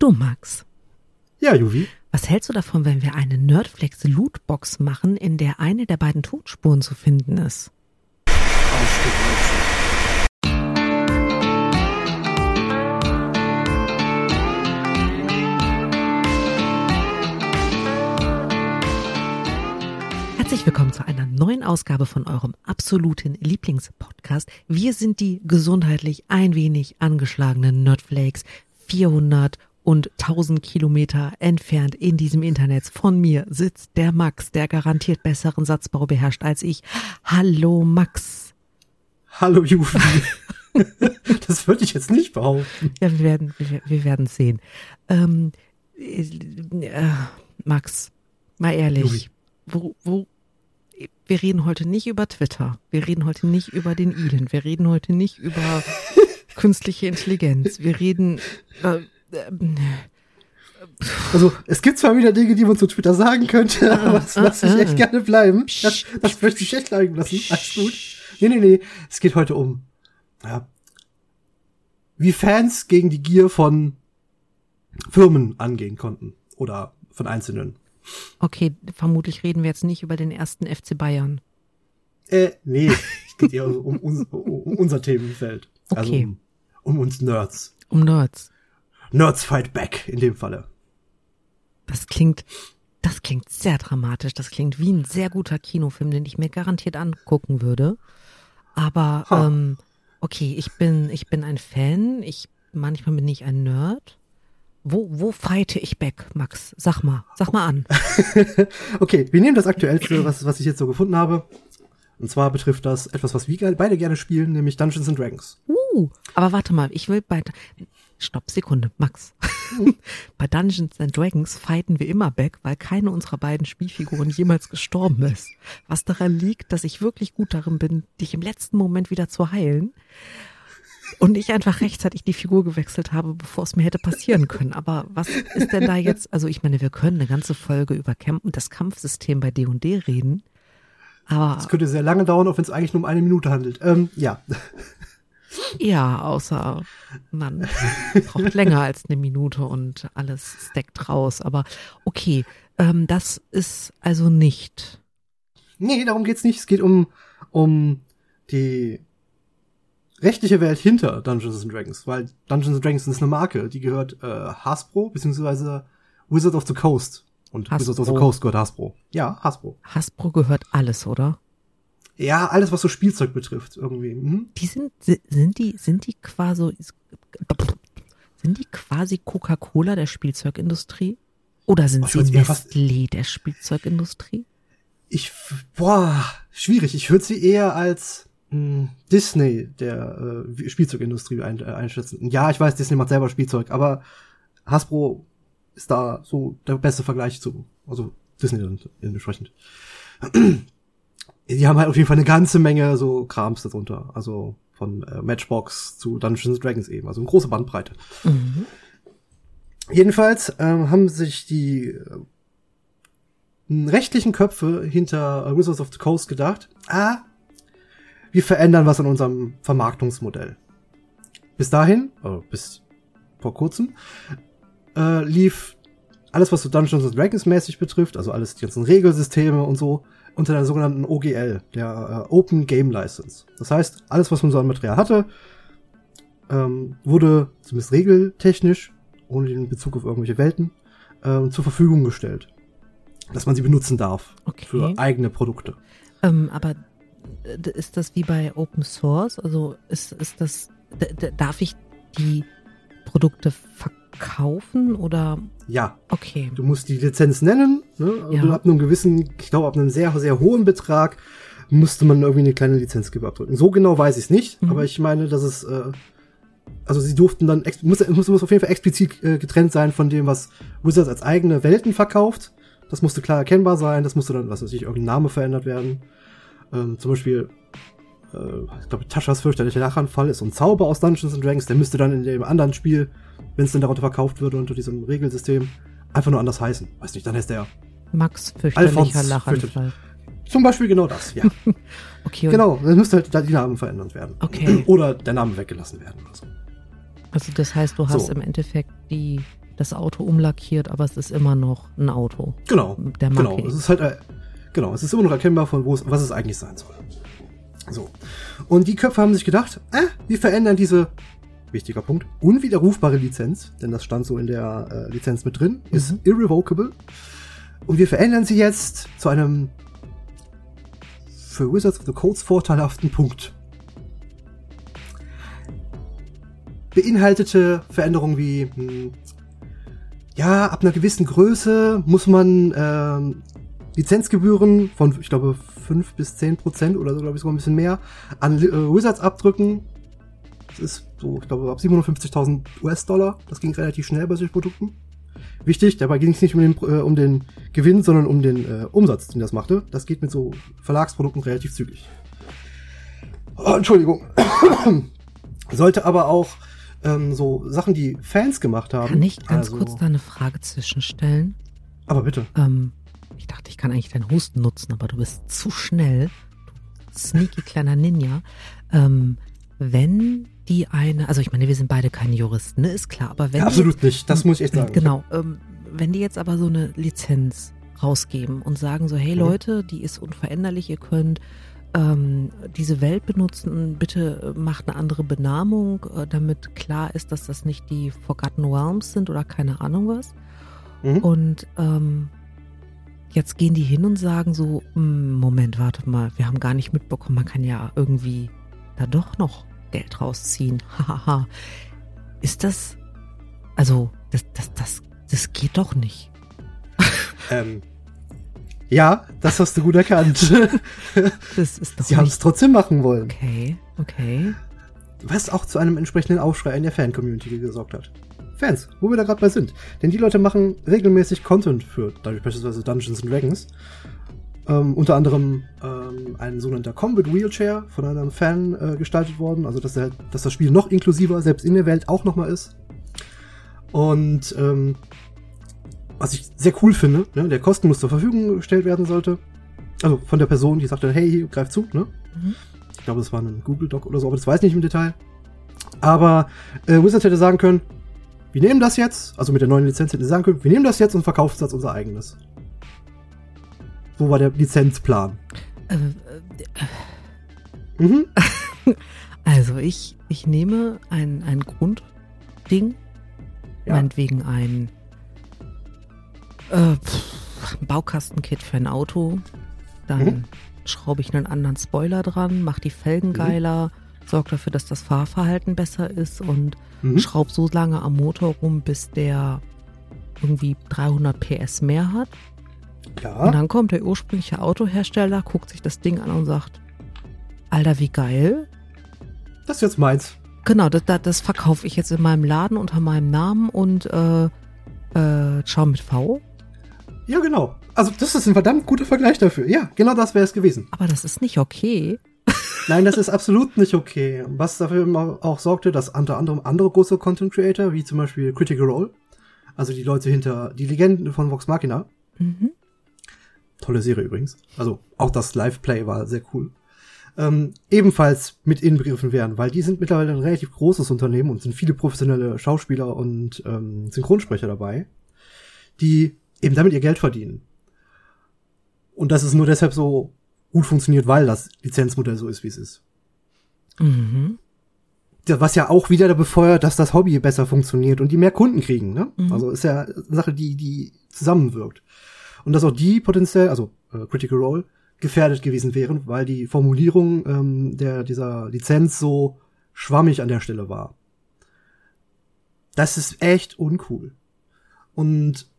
Du, Max. Ja, Juvi. Was hältst du davon, wenn wir eine Nerdflex Lootbox machen, in der eine der beiden Tonspuren zu finden ist? Herzlich willkommen zu einer neuen Ausgabe von eurem absoluten Lieblingspodcast. Wir sind die gesundheitlich ein wenig angeschlagenen Nerdflakes. 400 und 1000 Kilometer entfernt in diesem Internet von mir sitzt der Max, der garantiert besseren Satzbau beherrscht als ich. Hallo Max. Hallo Juvi. das würde ich jetzt nicht behaupten. Ja, wir werden, wir, wir werden sehen. Ähm, äh, Max, mal ehrlich, wo, wo, wir reden heute nicht über Twitter. Wir reden heute nicht über den Elon. Wir reden heute nicht über künstliche Intelligenz. Wir reden. Äh, also, es gibt zwar wieder Dinge, die man zu Twitter sagen könnte, ah, aber das ah, lasse ich ah, echt gerne bleiben. Das, das möchte ich echt bleiben lassen. Alles gut. Nee, nee, nee. Es geht heute um, ja, wie Fans gegen die Gier von Firmen angehen konnten. Oder von Einzelnen. Okay, vermutlich reden wir jetzt nicht über den ersten FC Bayern. Äh, nee, es geht eher um, um, um unser Themenfeld. Also okay. Also um, um uns Nerds. Um Nerds. Nerds fight back in dem Falle. Das klingt, das klingt sehr dramatisch. Das klingt wie ein sehr guter Kinofilm, den ich mir garantiert angucken würde. Aber ähm, okay, ich bin, ich bin ein Fan. Ich manchmal bin ich ein Nerd. Wo, wo fighte ich back, Max? Sag mal, sag mal an. okay, wir nehmen das aktuellste, was, was ich jetzt so gefunden habe. Und zwar betrifft das etwas, was wir beide gerne spielen, nämlich Dungeons and Dragons. Uh, aber warte mal, ich will bei Stopp, Sekunde, Max. bei Dungeons and Dragons fighten wir immer back, weil keine unserer beiden Spielfiguren jemals gestorben ist. Was daran liegt, dass ich wirklich gut darin bin, dich im letzten Moment wieder zu heilen. Und ich einfach rechtzeitig die Figur gewechselt habe, bevor es mir hätte passieren können. Aber was ist denn da jetzt? Also ich meine, wir können eine ganze Folge über Camp und das Kampfsystem bei D&D reden. Aber das könnte sehr lange dauern, auch wenn es eigentlich nur um eine Minute handelt. Ähm, ja. Ja, außer man braucht länger als eine Minute und alles steckt raus. Aber okay, ähm, das ist also nicht. Nee, darum geht's nicht. Es geht um, um die rechtliche Welt hinter Dungeons and Dragons, weil Dungeons and Dragons ist eine Marke, die gehört äh, Hasbro beziehungsweise Wizard of the Coast. Und Hasbro. Wizard of the Coast gehört Hasbro. Ja, Hasbro. Hasbro gehört alles, oder? Ja, alles, was so Spielzeug betrifft, irgendwie. Mhm. Die sind, sind die, sind die quasi, sind die quasi Coca-Cola der Spielzeugindustrie? Oder sind oh, sie Nestlé der Spielzeugindustrie? Ich, boah, schwierig. Ich würde sie eher als mh, hm, Disney der äh, Spielzeugindustrie ein, äh, einschätzen. Ja, ich weiß, Disney macht selber Spielzeug, aber Hasbro ist da so der beste Vergleich zu, also Disney dann entsprechend die haben halt auf jeden Fall eine ganze Menge so Krams darunter. Also von äh, Matchbox zu Dungeons Dragons eben. Also eine große Bandbreite. Mhm. Jedenfalls ähm, haben sich die äh, rechtlichen Köpfe hinter Wizards of the Coast gedacht, ah, wir verändern was an unserem Vermarktungsmodell. Bis dahin, äh, bis vor kurzem, äh, lief alles, was so Dungeons Dragons mäßig betrifft, also alles die ganzen Regelsysteme und so, unter der sogenannten OGL, der äh, Open Game License. Das heißt, alles, was man so an Material hatte, ähm, wurde zumindest regeltechnisch, ohne den Bezug auf irgendwelche Welten, äh, zur Verfügung gestellt. Dass man sie benutzen darf okay. für eigene Produkte. Ähm, aber ist das wie bei Open Source? Also ist, ist das, darf ich die Produkte verkaufen oder ja. Okay. Du musst die Lizenz nennen. Ne? Ja. Und ab einem gewissen, ich glaube, ab einem sehr, sehr hohen Betrag musste man irgendwie eine kleine Lizenzgebühr abdrücken. So genau weiß ich es nicht, mhm. aber ich meine, dass es, äh, also sie durften dann, muss, muss, muss auf jeden Fall explizit äh, getrennt sein von dem, was Wizards als eigene Welten verkauft. Das musste klar erkennbar sein, das musste dann, was weiß ich, irgendein Name verändert werden. Ähm, zum Beispiel, äh, ich glaube, Taschas fürchterlicher Lachanfall ist so ein Zauber aus Dungeons and Dragons, der müsste dann in dem anderen Spiel wenn es denn darunter verkauft würde unter diesem Regelsystem, einfach nur anders heißen. Weiß nicht, dann heißt der Max fürchterlicher Lachanfall. Zum Beispiel genau das, ja. okay. Genau, dann müsste halt die Namen verändert werden. Okay. Oder der Name weggelassen werden. Also, also das heißt, du hast so. im Endeffekt die das Auto umlackiert, aber es ist immer noch ein Auto. Genau. Der genau. Marke. Es ist halt, äh, genau, es ist immer noch erkennbar von wo es, was es eigentlich sein soll. So. Und die Köpfe haben sich gedacht, äh, wir verändern diese, wichtiger Punkt, unwiderrufbare Lizenz, denn das stand so in der äh, Lizenz mit drin, ist Mhm. irrevocable. Und wir verändern sie jetzt zu einem für Wizards of the Codes vorteilhaften Punkt. Beinhaltete Veränderungen wie, hm, ja, ab einer gewissen Größe muss man ähm, Lizenzgebühren von, ich glaube, 5 bis 10 Prozent oder so, glaube ich, sogar ein bisschen mehr an äh, Wizards abdrücken. Das ist so, ich glaube, ab 750.000 US-Dollar. Das ging relativ schnell bei solchen Produkten. Wichtig, dabei ging es nicht um den, äh, um den Gewinn, sondern um den äh, Umsatz, den das machte. Das geht mit so Verlagsprodukten relativ zügig. Oh, Entschuldigung. Sollte aber auch ähm, so Sachen, die Fans gemacht haben. Kann ich ganz also- kurz da eine Frage zwischenstellen? Aber bitte. Ähm, ich dachte, ich kann eigentlich deinen Husten nutzen, aber du bist zu schnell. Du sneaky kleiner Ninja. Ähm, wenn die eine, also ich meine, wir sind beide keine Juristen, ne? Ist klar, aber wenn Ja, die absolut nicht. Das muss ich echt sagen. Genau. Ähm, wenn die jetzt aber so eine Lizenz rausgeben und sagen so, hey Mhm. Leute, die ist unveränderlich, ihr könnt ähm, diese Welt benutzen, bitte äh, macht eine andere Benamung, äh, damit klar ist, dass das nicht die Forgotten Realms sind oder keine Ahnung was. Mhm. Und ähm, jetzt gehen die hin und sagen so, "Hm, Moment, warte mal, wir haben gar nicht mitbekommen, man kann ja irgendwie da doch noch Geld rausziehen. Hahaha. ist das, also, das, das, das, das geht doch nicht. Ähm, ja, das hast du gut erkannt. Das ist doch Sie haben es trotzdem machen wollen. Okay, okay. Was auch zu einem entsprechenden Aufschrei in der Fan-Community gesorgt hat. Fans, wo wir da gerade bei sind. Denn die Leute machen regelmäßig Content für beispielsweise Dungeons and Dragons. Ähm, unter anderem ähm, ein sogenannter Combat Wheelchair von einem Fan äh, gestaltet worden. Also dass, der, dass das Spiel noch inklusiver, selbst in der Welt auch nochmal ist. Und ähm, was ich sehr cool finde, ne, der kostenlos zur Verfügung gestellt werden sollte. Also von der Person, die sagte, hey, hier, greif zu, ne? Mhm. Ich glaube, das war ein Google Doc oder so, aber das weiß ich nicht im Detail. Aber äh, Wizards hätte sagen können, wir nehmen das jetzt, also mit der neuen Lizenz hätte sie sagen können, wir nehmen das jetzt und verkaufen es als unser eigenes. So war der Lizenzplan. Äh, äh, Mhm. also ich, ich nehme ein, ein Grundding, Ja. meinetwegen ein äh, Baukastenkit für ein Auto, dann Mhm. schraube ich einen anderen Spoiler dran, mache die Felgen Mhm. geiler, sorge dafür, dass das Fahrverhalten besser ist und Mhm. schraub so lange am Motor rum, bis der irgendwie 300 PS mehr hat. Und Ja. dann kommt der ursprüngliche Autohersteller, guckt sich das Ding an und sagt, Alter, wie geil. Das ist jetzt meins. Genau, das, das, das verkaufe ich jetzt in meinem Laden unter meinem Namen und äh, äh, schau mit V. Ja, genau. Also das ist ein verdammt guter Vergleich dafür. Ja, genau das wäre es gewesen. Aber das ist nicht okay. Nein, das ist absolut nicht okay. Was dafür immer auch sorgte, dass unter anderem andere große Content Creator, wie zum Beispiel Critical Role, also die Leute hinter die Legenden von Vox Machina, Mhm. Tolle Serie übrigens, also auch das Live-Play war sehr cool, ähm, ebenfalls mit inbegriffen werden, weil die sind mittlerweile ein relativ großes Unternehmen und sind viele professionelle Schauspieler und ähm, Synchronsprecher dabei, die eben damit ihr Geld verdienen. Und das ist nur deshalb so gut funktioniert, weil das Lizenzmodell so ist, wie es ist. Mhm. Was ja auch wieder befeuert, dass das Hobby besser funktioniert und die mehr Kunden kriegen. Ne? Mhm. Also ist ja eine Sache, die, die zusammenwirkt. Und dass auch die potenziell, also äh, Critical Role, gefährdet gewesen wären, weil die Formulierung ähm, der, dieser Lizenz so schwammig an der Stelle war. Das ist echt uncool. Und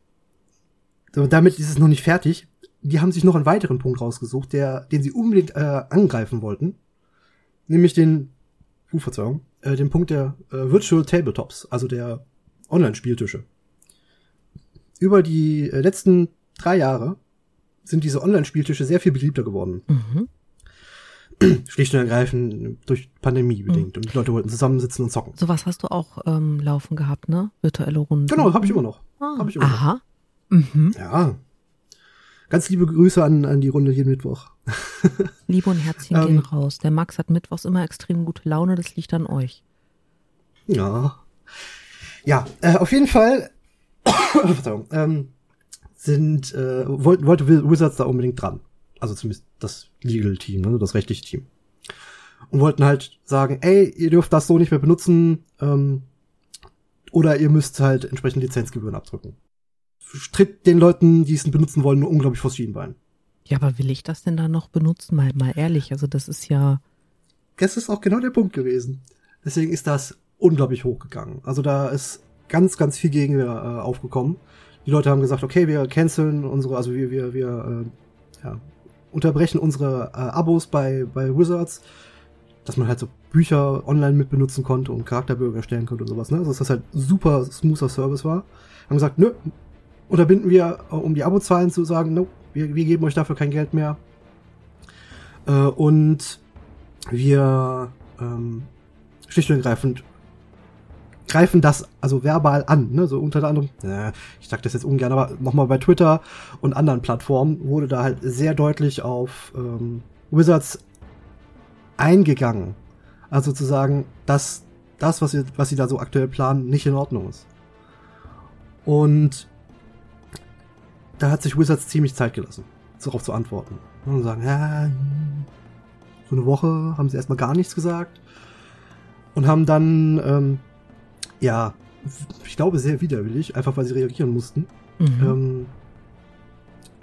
damit ist es noch nicht fertig. Die haben sich noch einen weiteren Punkt rausgesucht, der, den sie unbedingt äh, angreifen wollten. Nämlich den, uh, Verzeihung, äh, den Punkt der äh, Virtual Tabletops, also der Online-Spieltische. Über die äh, letzten drei Jahre sind diese Online-Spieltische sehr viel beliebter geworden. Mhm. Schlicht und ergreifend durch Pandemie bedingt. Und die Leute wollten zusammensitzen und zocken. Sowas hast du auch ähm, laufen gehabt, ne? Virtuelle Runden. Genau, habe ich immer noch. Ah, hab ich immer noch. aha. Mhm. Ja. Ganz liebe Grüße an, an die Runde jeden Mittwoch. Liebe und Herzchen Ähm. gehen raus. Der Max hat mittwochs immer extrem gute Laune, das liegt an euch. Ja. Ja, äh, auf jeden Fall Verzeihung, ähm, sind, äh, wollte, wollte Wizards da unbedingt dran. Also zumindest das Legal-Team, also das rechtliche Team. Und wollten halt sagen, ey, ihr dürft das so nicht mehr benutzen, ähm, oder ihr müsst halt entsprechend Lizenzgebühren abdrücken. Tritt den Leuten, die es benutzen wollen, nur unglaublich vor Schienbein. Ja, aber will ich das denn da noch benutzen? Mal, mal ehrlich, also das ist ja. Das ist auch genau der Punkt gewesen. Deswegen ist das unglaublich hochgegangen. Also da ist ganz, ganz viel Gegenwehr äh, aufgekommen. Die Leute haben gesagt, okay, wir canceln unsere, also wir, wir, wir äh, ja, unterbrechen unsere äh, Abos bei, bei Wizards, dass man halt so Bücher online mit benutzen konnte und Charakterbögen erstellen konnte und sowas, ne? Also dass das halt super smoother Service war. Haben gesagt, nö, unterbinden wir, äh, um die Abozahlen zu sagen, no, wir, wir geben euch dafür kein Geld mehr. Äh, und wir ähm, schlicht und ergreifend greifen das also verbal an, ne? so unter anderem, äh, ich sag das jetzt ungern, aber nochmal bei Twitter und anderen Plattformen wurde da halt sehr deutlich auf ähm, Wizards eingegangen. Also zu sagen, dass das, was sie, was sie da so aktuell planen, nicht in Ordnung ist. Und da hat sich Wizards ziemlich Zeit gelassen, darauf zu antworten. Und sagen, ja, so eine Woche haben sie erstmal gar nichts gesagt. Und haben dann, ähm, ja, ich glaube sehr widerwillig, einfach weil sie reagieren mussten, mhm. ähm,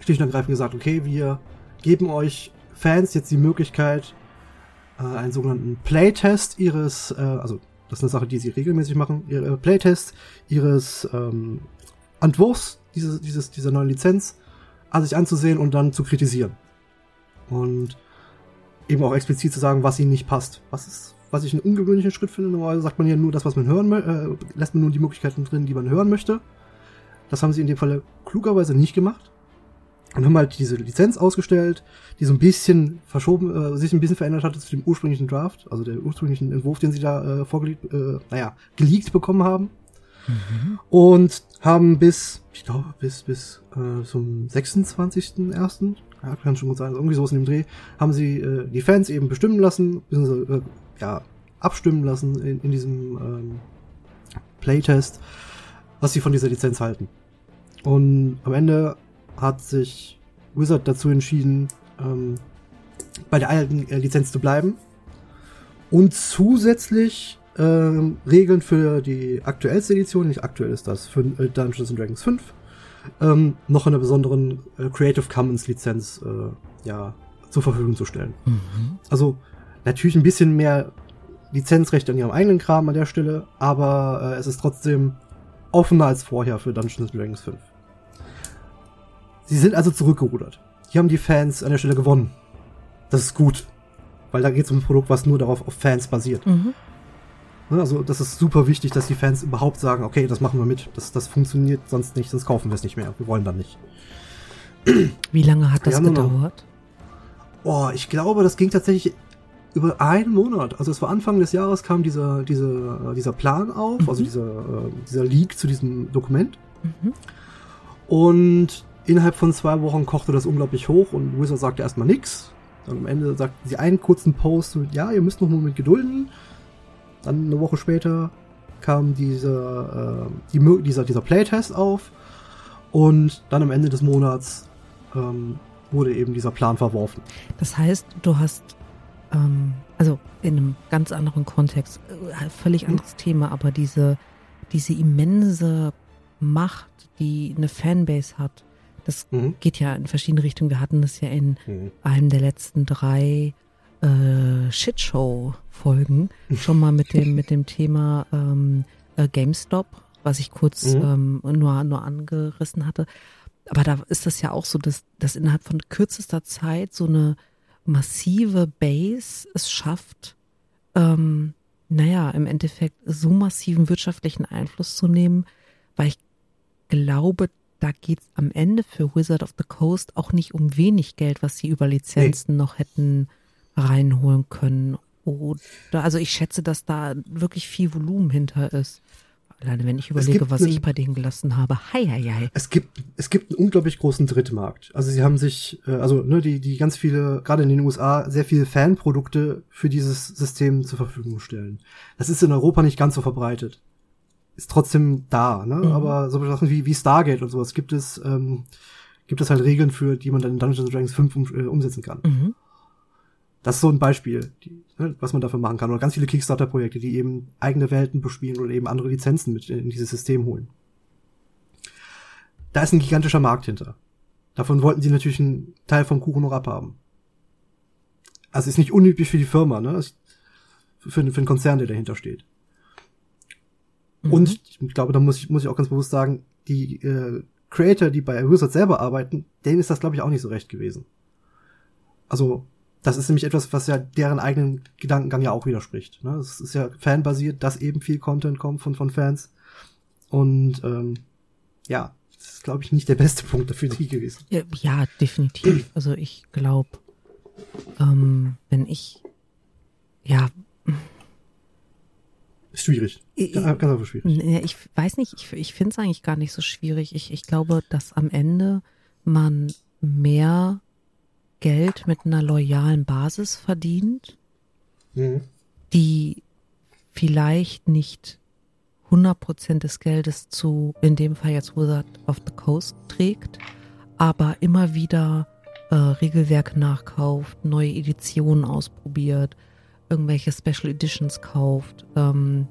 schlicht und ergreifend gesagt, okay, wir geben euch Fans jetzt die Möglichkeit, äh, einen sogenannten Playtest ihres, äh, also das ist eine Sache, die sie regelmäßig machen, ihre Playtest ihres ähm, Entwurfs dieses, dieses, dieser neuen Lizenz an sich anzusehen und dann zu kritisieren. Und eben auch explizit zu sagen, was ihnen nicht passt. Was ist, was ich einen ungewöhnlichen Schritt finde. Normalerweise sagt man ja nur das, was man hören möchte, äh, lässt man nur die Möglichkeiten drin, die man hören möchte. Das haben sie in dem Fall klugerweise nicht gemacht. Und haben halt diese Lizenz ausgestellt, die so ein bisschen verschoben, äh, sich ein bisschen verändert hatte zu dem ursprünglichen Draft, also der ursprünglichen Entwurf, den sie da äh, vorgelegt, äh, naja, geleakt bekommen haben. Mhm. Und haben bis, ich glaube, bis, bis äh, zum 26.01., ja, kann schon gut sein, also irgendwie sowas in dem Dreh, haben sie äh, die Fans eben bestimmen lassen, äh, ja, abstimmen lassen in, in diesem ähm, Playtest, was sie von dieser Lizenz halten. Und am Ende hat sich Wizard dazu entschieden, ähm, bei der alten äh, Lizenz zu bleiben. Und zusätzlich ähm, Regeln für die aktuellste Edition, nicht aktuell ist das, für äh, Dungeons Dragons 5, ähm, noch in einer besonderen äh, Creative Commons Lizenz äh, ja, zur Verfügung zu stellen. Mhm. Also natürlich ein bisschen mehr Lizenzrechte an ihrem eigenen Kram an der Stelle, aber äh, es ist trotzdem offener als vorher für Dungeons Dragons 5. Sie sind also zurückgerudert. Hier haben die Fans an der Stelle gewonnen. Das ist gut. Weil da geht es um ein Produkt, was nur darauf auf Fans basiert. Mhm. Ne, also das ist super wichtig, dass die Fans überhaupt sagen, okay, das machen wir mit. Das, das funktioniert sonst nicht, sonst kaufen wir es nicht mehr. Wir wollen dann nicht. Wie lange hat das gedauert? Oh, ich glaube, das ging tatsächlich über einen Monat. Also es war Anfang des Jahres kam dieser, dieser, dieser Plan auf, mhm. also dieser, äh, dieser Leak zu diesem Dokument. Mhm. Und innerhalb von zwei Wochen kochte das unglaublich hoch und Wizard sagte erstmal nichts. Dann am Ende sagten sie einen kurzen Post, ja, ihr müsst noch einen Moment gedulden. Dann eine Woche später kam diese, äh, die, dieser, dieser Playtest auf und dann am Ende des Monats ähm, wurde eben dieser Plan verworfen. Das heißt, du hast, ähm, also in einem ganz anderen Kontext, äh, völlig anderes hm. Thema, aber diese, diese immense Macht, die eine Fanbase hat, das mhm. geht ja in verschiedene Richtungen. Wir hatten das ja in mhm. einem der letzten drei äh, Shitshow-Folgen schon mal mit dem, mit dem Thema ähm, äh, GameStop, was ich kurz mhm. ähm, nur, nur angerissen hatte. Aber da ist das ja auch so, dass, dass innerhalb von kürzester Zeit so eine massive Base es schafft, ähm, naja, im Endeffekt so massiven wirtschaftlichen Einfluss zu nehmen, weil ich glaube, da geht es am Ende für Wizard of the Coast auch nicht um wenig Geld, was sie über Lizenzen nee. noch hätten reinholen können. Oder, also ich schätze, dass da wirklich viel Volumen hinter ist. Alleine wenn ich überlege, was einen, ich bei denen gelassen habe. Hei, hei, hei. Es gibt, es gibt einen unglaublich großen Drittmarkt. Also sie haben sich, äh, also ne, die, die ganz viele, gerade in den USA, sehr viele Fanprodukte für dieses System zur Verfügung stellen. Das ist in Europa nicht ganz so verbreitet. ist trotzdem da, ne? Mhm. Aber so Sachen wie, wie Stargate und sowas gibt es, ähm, gibt es halt Regeln für, die man dann in Dungeons Dragons 5 um, äh, umsetzen kann. Mhm. Das ist so ein Beispiel, die, ne, was man dafür machen kann. Oder ganz viele Kickstarter-Projekte, die eben eigene Welten bespielen oder eben andere Lizenzen mit in dieses System holen. Da ist ein gigantischer Markt hinter. Davon wollten sie natürlich einen Teil vom Kuchen noch abhaben. Also ist nicht unüblich für die Firma, ne? Für, für den Konzern, der dahinter steht. Mhm. Und ich glaube, da muss ich, muss ich auch ganz bewusst sagen, die äh, Creator, die bei Wizard selber arbeiten, denen ist das, glaube ich, auch nicht so recht gewesen. Also, das ist nämlich etwas, was ja deren eigenen Gedankengang ja auch widerspricht. Ne? Es ist ja fanbasiert, dass eben viel Content kommt von, von Fans. Und ähm, ja, das ist, glaube ich, nicht der beste Punkt dafür die gewesen. Ja, ja, definitiv. Also ich glaube, ähm, wenn ich, ja, Ist schwierig. Ganz einfach schwierig. Ich weiß nicht, ich, ich finde es eigentlich gar nicht so schwierig. Ich, ich glaube, dass am Ende man mehr Geld mit einer loyalen Basis verdient, Mhm. die vielleicht nicht 100% des Geldes zu, in dem Fall jetzt Wizard of the Coast trägt, aber immer wieder äh, Regelwerke nachkauft, neue Editionen ausprobiert, irgendwelche Special Editions kauft, ähm,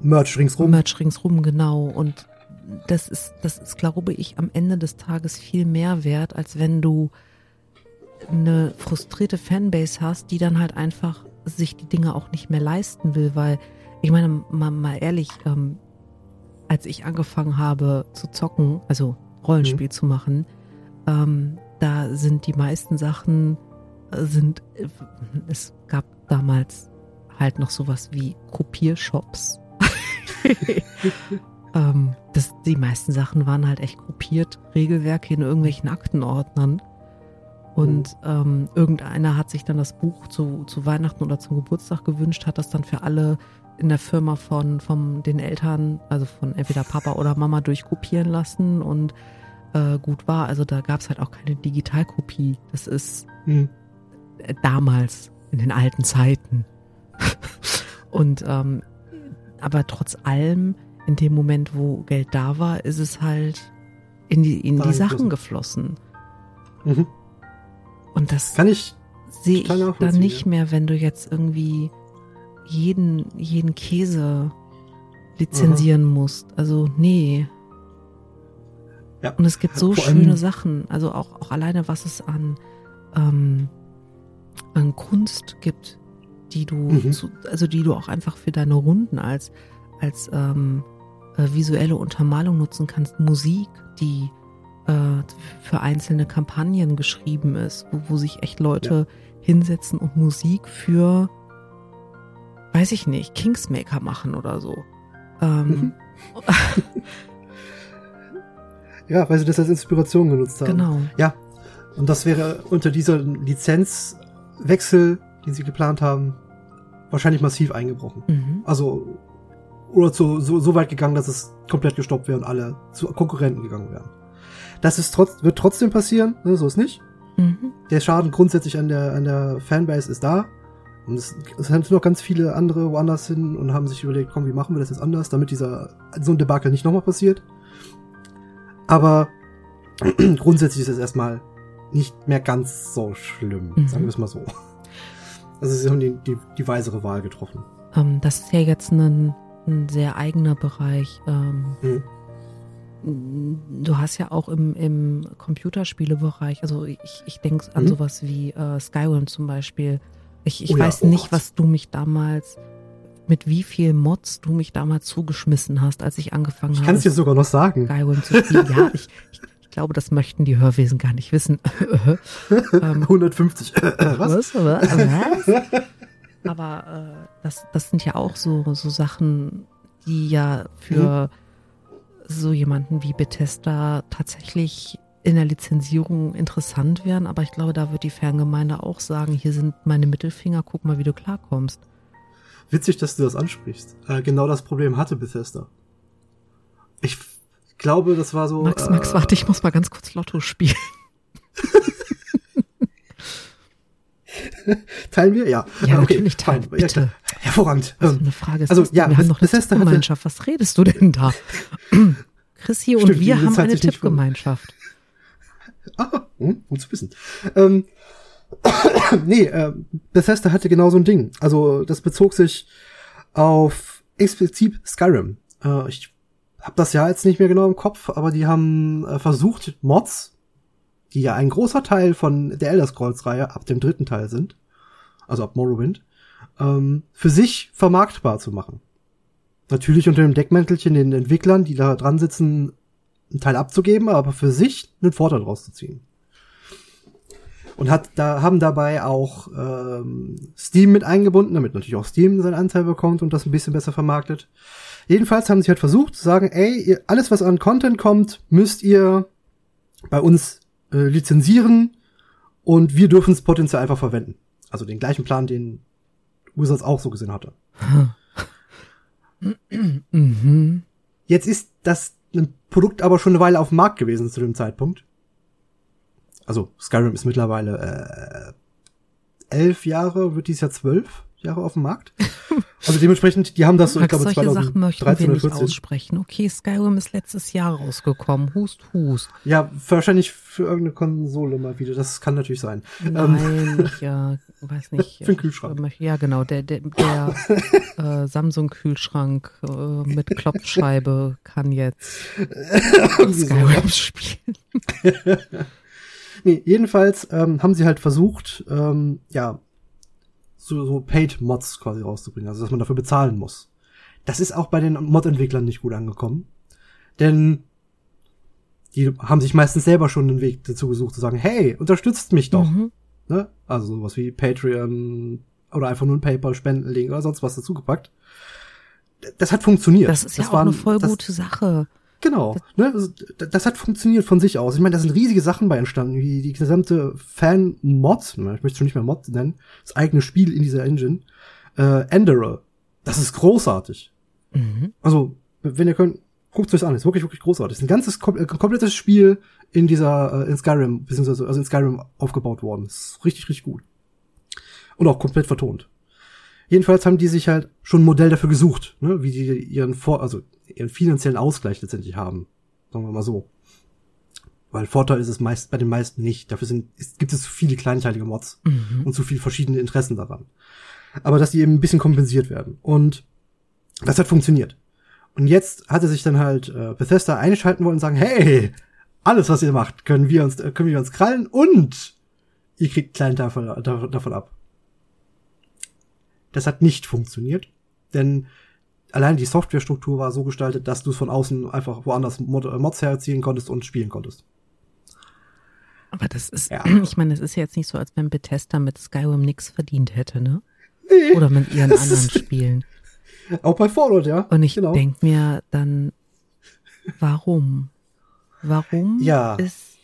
Merch ringsrum. Merch ringsrum, genau. Und das ist, das ist, glaube ich, am Ende des Tages viel mehr wert, als wenn du eine frustrierte Fanbase hast, die dann halt einfach sich die Dinge auch nicht mehr leisten will, weil ich meine, mal, mal ehrlich, ähm, als ich angefangen habe zu zocken, also Rollenspiel zu machen, ähm, da sind die meisten Sachen äh, sind, äh, es gab damals halt noch sowas wie Kopiershops. ähm, das, die meisten Sachen waren halt echt kopiert, Regelwerke in irgendwelchen Aktenordnern. Und ähm, irgendeiner hat sich dann das Buch zu, zu Weihnachten oder zum Geburtstag gewünscht, hat das dann für alle in der Firma von, von den Eltern, also von entweder Papa oder Mama durchkopieren lassen und äh, gut war. Also da gab es halt auch keine Digitalkopie. Das ist Mhm. äh, damals, in den alten Zeiten. und ähm, aber trotz allem, in dem Moment, wo Geld da war, ist es halt in die, in die Sachen geflossen. Mhm. Und das Kann ich sehe ich dann nicht mehr, wenn du jetzt irgendwie jeden, jeden Käse lizenzieren musst. Also, nee. Ja. Und es gibt so Vor schöne Sachen. Also auch, auch alleine, was es an, ähm, an Kunst gibt, die du, Mhm. zu, also die du auch einfach für deine Runden als, als ähm, äh, visuelle Untermalung nutzen kannst. Musik, die äh, für einzelne Kampagnen geschrieben ist, wo, wo sich echt Leute hinsetzen und Musik für, weiß ich nicht, Kingsmaker machen oder so. Ähm, Mhm. Ja, weil sie das als Inspiration genutzt haben. Genau. Ja. Und das wäre unter dieser Lizenzwechsel, den sie geplant haben, wahrscheinlich massiv eingebrochen. Mhm. Also, oder zu, so, so weit gegangen, dass es komplett gestoppt wäre und alle zu Konkurrenten gegangen wären. Das ist trotz, wird trotzdem passieren, ne, so ist nicht. Mhm. Der Schaden grundsätzlich an der, an der Fanbase ist da. Und es, es sind noch ganz viele andere woanders hin und haben sich überlegt, komm, wie machen wir das jetzt anders, damit dieser, so ein Debakel nicht nochmal passiert. Aber grundsätzlich ist es erstmal nicht mehr ganz so schlimm, Mhm. sagen wir es mal so. Also sie haben die, die, die weisere Wahl getroffen. Ähm, das ist ja jetzt ein, ein sehr eigener Bereich. Ähm, Mhm. Du hast ja auch im, im Computerspielebereich, also ich, ich denke an Mhm. sowas wie äh, Skyrim zum Beispiel. Ich, ich Oh ja, weiß oh nicht, Gott. was du mich damals, mit wie viel Mods du mich damals zugeschmissen hast, als ich angefangen Ich habe. kann es dir sogar noch sagen. Skyrim zu spielen. ja, ich, ich, ich glaube, das möchten die Hörwesen gar nicht wissen. ähm, 150. Was? was? was? Aber äh, das, das sind ja auch so, so Sachen, die ja für so jemanden wie Bethesda tatsächlich in der Lizenzierung interessant wären. Aber ich glaube, da wird die Fangemeinde auch sagen, hier sind meine Mittelfinger, guck mal, wie du klarkommst. Witzig, dass du das ansprichst. Äh, genau das Problem hatte Bethesda. Ich glaube, das war so. Max, Max, äh, warte, ich muss mal ganz kurz Lotto spielen. Teilen wir? Ja. Ja, Okay, natürlich, teilen, Ja, bitte. Ja, hervorragend. Was Ähm, eine Frage ist also, das? ja, wir haben noch eine Tippgemeinschaft. Was redest du denn da? Chrissy und Stimmt, die wir haben eine Tippgemeinschaft. Ah, hm, gut zu wissen. Ähm, nee, äh, Bethesda hatte genau so ein Ding. Also das bezog sich auf explizit Skyrim. Äh, ich habe das ja jetzt nicht mehr genau im Kopf, aber die haben äh, versucht, Mods, die ja ein großer Teil von der Elder Scrolls-Reihe ab dem dritten Teil sind, also ab Morrowind, ähm, für sich vermarktbar zu machen. Natürlich unter dem Deckmäntelchen den Entwicklern, die da dran sitzen, einen Teil abzugeben, aber für sich einen Vorteil draus zu ziehen. Und hat da haben dabei auch ähm, Steam mit eingebunden, damit natürlich auch Steam seinen Anteil bekommt und das ein bisschen besser vermarktet. Jedenfalls haben sie halt versucht zu sagen, ey, alles was an Content kommt, müsst ihr bei uns äh, lizenzieren und wir dürfen es potenziell einfach verwenden. Also den gleichen Plan, den Wizards auch so gesehen hatte. Mhm. Jetzt ist das ein Produkt aber schon eine Weile auf dem Markt gewesen zu dem Zeitpunkt. Also Skyrim ist mittlerweile äh, elf Jahre, wird dies Jahr zwölf Jahre auf dem Markt. Also dementsprechend, die haben das so, ich glaube, solche Sachen möchten wir 2013 nicht 14. aussprechen. Okay, Skyrim ist letztes Jahr rausgekommen. Hust, hust. Ja, wahrscheinlich für irgendeine Konsole mal wieder. Das kann natürlich sein. Ähm, Nein, ich äh, weiß nicht. Für den Kühlschrank. Äh, ja, genau. Der, der, der äh, Samsung-Kühlschrank äh, mit Klopfscheibe kann jetzt. Skyrim spielen. Nee, jedenfalls ähm, haben sie halt versucht, ähm, ja, so, so Paid-Mods quasi rauszubringen, also dass man dafür bezahlen muss. Das ist auch bei den Mod-Entwicklern nicht gut angekommen. Denn die haben sich meistens selber schon den Weg dazu gesucht, zu sagen, hey, unterstützt mich doch. Mhm. Ne? Also sowas wie Patreon oder einfach nur ein PayPal, Spendenlink oder sonst was dazugepackt. Das hat funktioniert. Das ist ja auch waren- eine voll das- gute Sache. Genau. Ne, das, hat funktioniert von sich aus. Ich meine, da sind riesige Sachen bei entstanden, wie die gesamte Fan-Mod, ne, ich möchte schon nicht mehr Mod nennen, das eigene Spiel in dieser Engine, äh, Enderer. Das ist großartig. Mhm. Also, wenn ihr könnt, guckt euch an, ist wirklich, wirklich großartig. Ist ein ganzes, kom äh, komplettes Spiel in dieser, äh, in Skyrim, beziehungsweise, also in Skyrim aufgebaut worden. ist richtig, richtig gut. Und auch komplett vertont. Jedenfalls haben die sich halt schon ein Modell dafür gesucht, ne, wie die ihren Vor also finanziellen Ausgleich letztendlich haben. Sagen wir mal so. Weil Vorteil ist es meist bei den meisten nicht. Dafür sind, ist, gibt es zu viele kleinteilige Mods Mhm. und zu viele verschiedene Interessen daran. Aber dass die eben ein bisschen kompensiert werden. Und das hat funktioniert. Und jetzt hatte sich dann halt äh, Bethesda einschalten wollen und sagen, hey, alles, was ihr macht, können wir uns, äh, können wir uns krallen und ihr kriegt kleinen davon, davon davon ab. Das hat nicht funktioniert, denn allein die Softwarestruktur war so gestaltet, dass du es von außen einfach woanders Mod äh, Mods herziehen konntest und spielen konntest. Aber das ist, Ja. ich meine, es ist ja jetzt nicht so, als wenn Bethesda mit Skyrim nichts verdient hätte, ne? Nee, Oder mit ihren anderen ist- Spielen. auch bei Fallout, ja. Und ich Genau. denk mir dann, warum? Warum Ja. ist,